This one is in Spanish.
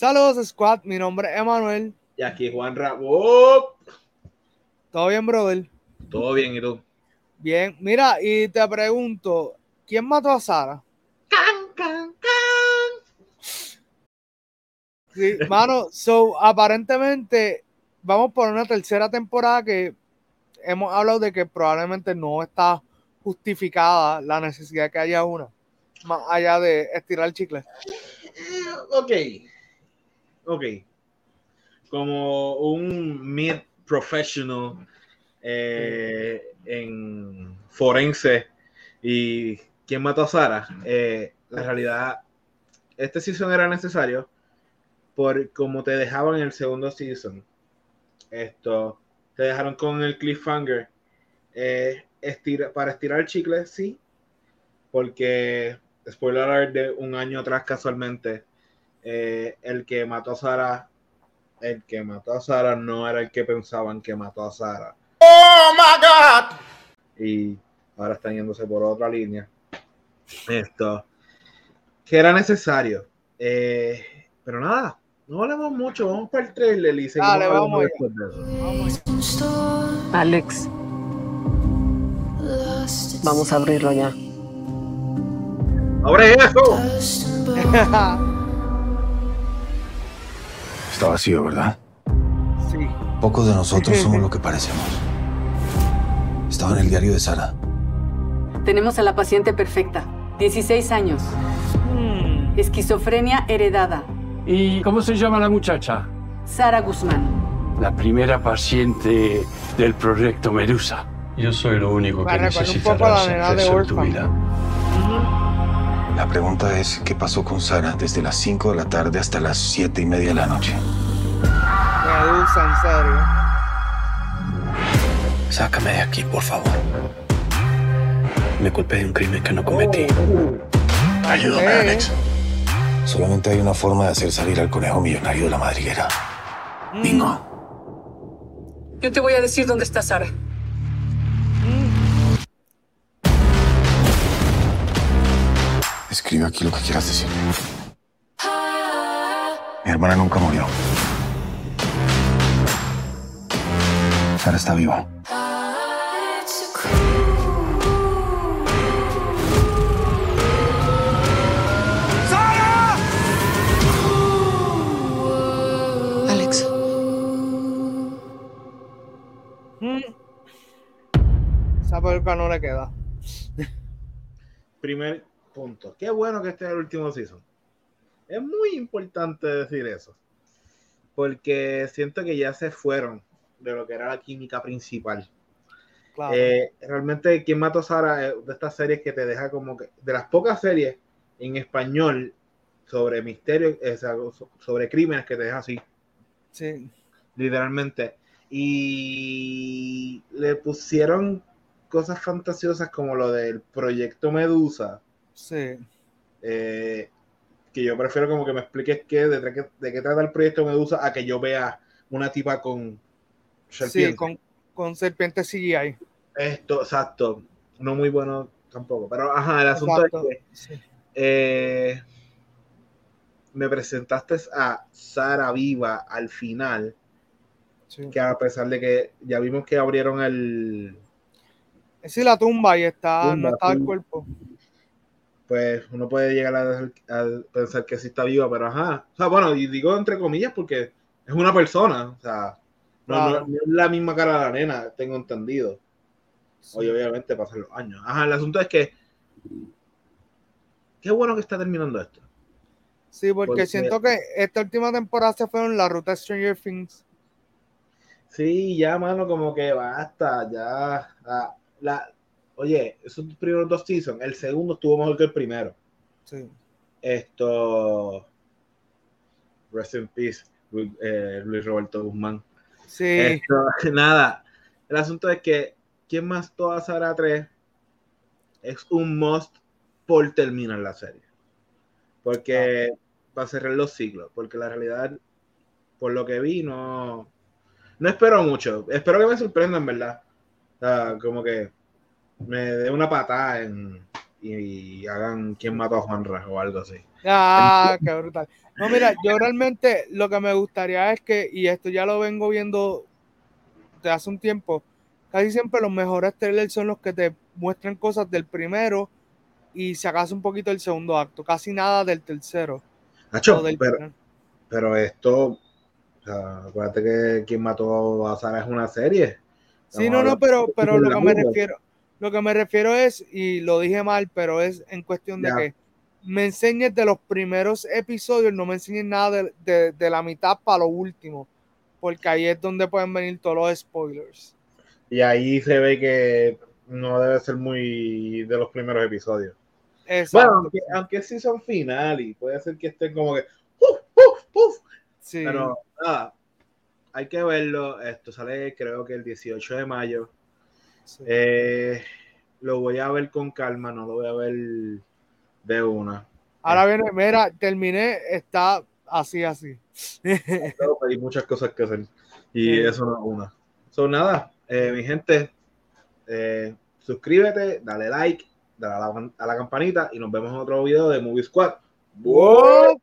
Saludos, Squad. Mi nombre es Emanuel. Y aquí Juan Rabo. ¿Todo bien, brother? Todo bien, ¿y tú? Bien. Mira, y te pregunto, ¿quién mató a Sara? Can, can, can. Sí, mano, so, aparentemente vamos por una tercera temporada que hemos hablado de que probablemente no está justificada la necesidad de que haya una, más allá de estirar el chicle. Ok. Ok. Como un mid professional eh, en forense y quién mató a Sara, eh, la realidad, este season era necesario por como te dejaban en el segundo season. Esto, te dejaron con el cliffhanger. Eh, estira, para estirar el chicle, sí, porque, spoiler alert, de un año atrás casualmente, eh, el que mató a Sara, el que mató a Sara no era el que pensaban que mató a Sara. Oh my God. Y ahora están yéndose por otra línea. Esto, que era necesario. Eh, pero nada, no hablemos mucho, vamos para el trailer y seguimos Dale, vamos después de eso. Alex, vamos a abrirlo ya. ¡Abre eso! Está vacío, ¿verdad? sí. Pocos de nosotros somos lo que parecemos. Estaba en el diario de Sara. Tenemos a la paciente perfecta. 16 años. Hmm. Esquizofrenia heredada. ¿Y cómo se llama la muchacha? Sara Guzmán. La primera paciente del proyecto Medusa. Yo soy lo único que necesitarás en tu vida. La pregunta es, ¿qué pasó con Sara desde las 5 de la tarde hasta las 7 y media de la noche? Medusa, en serio. Sácame de aquí, por favor. Me culpé de un crimen que no cometí. Ayúdame. Alex. Solamente hay una forma de hacer salir al conejo millonario de la madriguera. Bingo. Yo te voy a decir dónde está Sara. Escribe aquí lo que quieras decir. Mi hermana nunca murió. Sara está viva. Alex. Hmm. Esa peluca no le queda. Primer punto. Qué bueno que este es el último season. Es muy importante decir eso. Porque siento que ya se fueron de lo que era la química principal. Claro. Eh, realmente, ¿Quién mató a Sara? Es de estas series que te deja como que. De las pocas series en español sobre misterio, o sea, so- sobre crímenes que te deja así, sí. literalmente. Y le pusieron cosas fantasiosas como lo del proyecto Medusa. Sí. eh, que yo prefiero como que me expliques qué, de, qué, de qué trata el proyecto Medusa a que yo vea una tipa con Sí, serpiente. con, con serpiente CGI. Esto, exacto. No muy bueno tampoco. Pero ajá, el asunto Exacto. es que Sí. eh, me presentaste a Sara viva al final, sí. que a pesar de que ya vimos que abrieron el, Sí, la tumba y está, Tumba, no está el cuerpo. Pues uno puede llegar a, a pensar que sí está viva, pero ajá. O sea, bueno, y digo entre comillas porque es una persona, o sea, no, Claro. no- no es la misma cara de la nena, tengo entendido. Sí. Oye, obviamente pasan los años. Ajá, el asunto es que qué bueno que está terminando esto. Sí, porque, Porque- siento que esta última temporada se fueron la ruta Stranger Things. Sí, ya, mano, como que basta, ya. La, la- oye, esos primeros dos seasons, el segundo estuvo mejor que el primero. Sí. Esto. Rest in peace, Luis, eh, Luis Roberto Guzmán. Sí. Esto, nada. El asunto es que, ¿quién más toda Sara 3? Es un must por terminar la serie. Porque va a cerrar los ciclos. Porque la realidad, por lo que vi, no. No espero mucho. Espero que me sorprendan, ¿verdad? O sea, como que me dé una patada en, y, hagan quién mató a Juanra o algo así. Ah, qué brutal. No, mira, yo realmente lo que me gustaría es que, y esto ya lo vengo viendo de hace un tiempo, casi siempre los mejores trailers son los que te muestran cosas del primero y se acaso un poquito del segundo acto, casi nada del tercero. Nacho, pero, pero, esto, o sea, acuérdate que quien mató a Sara es una serie. Sí, no, no, pero, pero lo que me refiero, lo que me refiero es, y lo dije mal, pero es en cuestión de que me enseñes de los primeros episodios, no me enseñes nada de, de, la mitad para lo último, porque ahí es donde pueden venir todos los spoilers. Y ahí se ve que no debe ser muy de los primeros episodios. Bueno, aunque, aunque, sí son final y puede ser que estén como que Sí. Pero nada, hay que verlo. Esto sale creo que el 18 de mayo. Eh, lo voy a ver con calma, no lo voy a ver de una. Ahora viene, mira, terminé, está así, así. hay muchas cosas que hacer y eso no es una. Son nada, eh, mi gente, eh, suscríbete, dale like, dale a la, campanita y nos vemos en otro video de Movie Squad. ¡Wow!